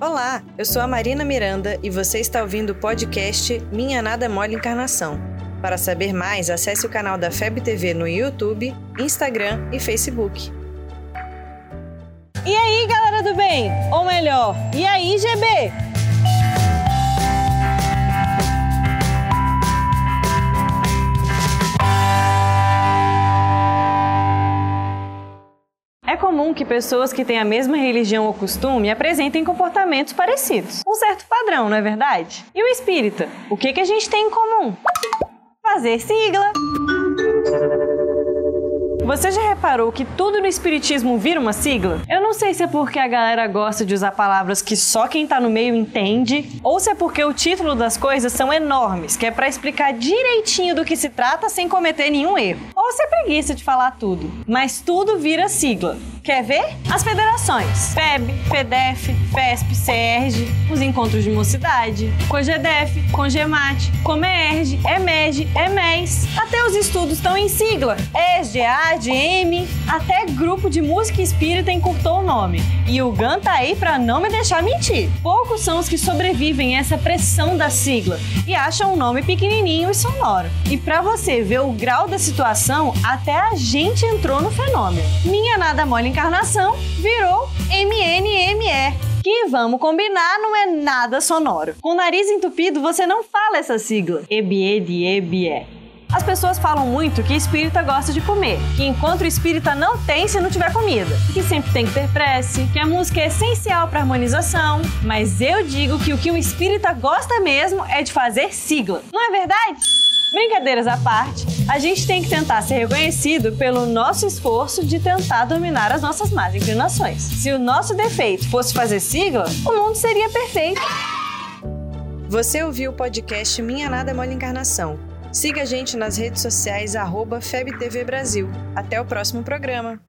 Olá, eu sou a Marina Miranda e você está ouvindo o podcast Minha Nada Mole Encarnação. Para saber mais, acesse o canal da FEB TV no YouTube, Instagram e Facebook. E aí, galera do bem? Ou melhor, e aí, GB? Comum que pessoas que têm a mesma religião ou costume apresentem comportamentos parecidos. Um certo padrão, não é verdade? E o espírita? O que, que a gente tem em comum? Fazer sigla. Você já reparou que tudo no espiritismo vira uma sigla? Eu não sei se é porque a galera gosta de usar palavras que só quem tá no meio entende, ou se é porque o título das coisas são enormes, que é para explicar direitinho do que se trata sem cometer nenhum erro. Ou se é preguiça de falar tudo. Mas tudo vira sigla. Quer ver? As federações: FEB, FEDEF, FESP, CERJ, os encontros de mocidade, COGEDEF, CONGEMAT, COMERG, EMERG, EMES. Até os estudos estão em sigla: ESGA, ADM, até grupo de música espírita encurtou o nome. E o GAN tá aí pra não me deixar mentir. Poucos são os que sobrevivem a essa pressão da sigla e acham o nome pequenininho e sonoro. E para você ver o grau da situação, até a gente entrou no fenômeno. Minha nada mole encarnação virou MNME. Que vamos combinar, não é nada sonoro. Com o nariz entupido, você não fala essa sigla. De ebie. As pessoas falam muito que espírita gosta de comer, que encontro espírita não tem se não tiver comida, que sempre tem que ter prece, que a música é essencial para harmonização, mas eu digo que o que um espírita gosta mesmo é de fazer sigla. Não é verdade? Brincadeiras à parte, a gente tem que tentar ser reconhecido pelo nosso esforço de tentar dominar as nossas más inclinações. Se o nosso defeito fosse fazer sigla, o mundo seria perfeito. Você ouviu o podcast Minha Nada Mole Encarnação. Siga a gente nas redes sociais, arroba FebTV Brasil. Até o próximo programa.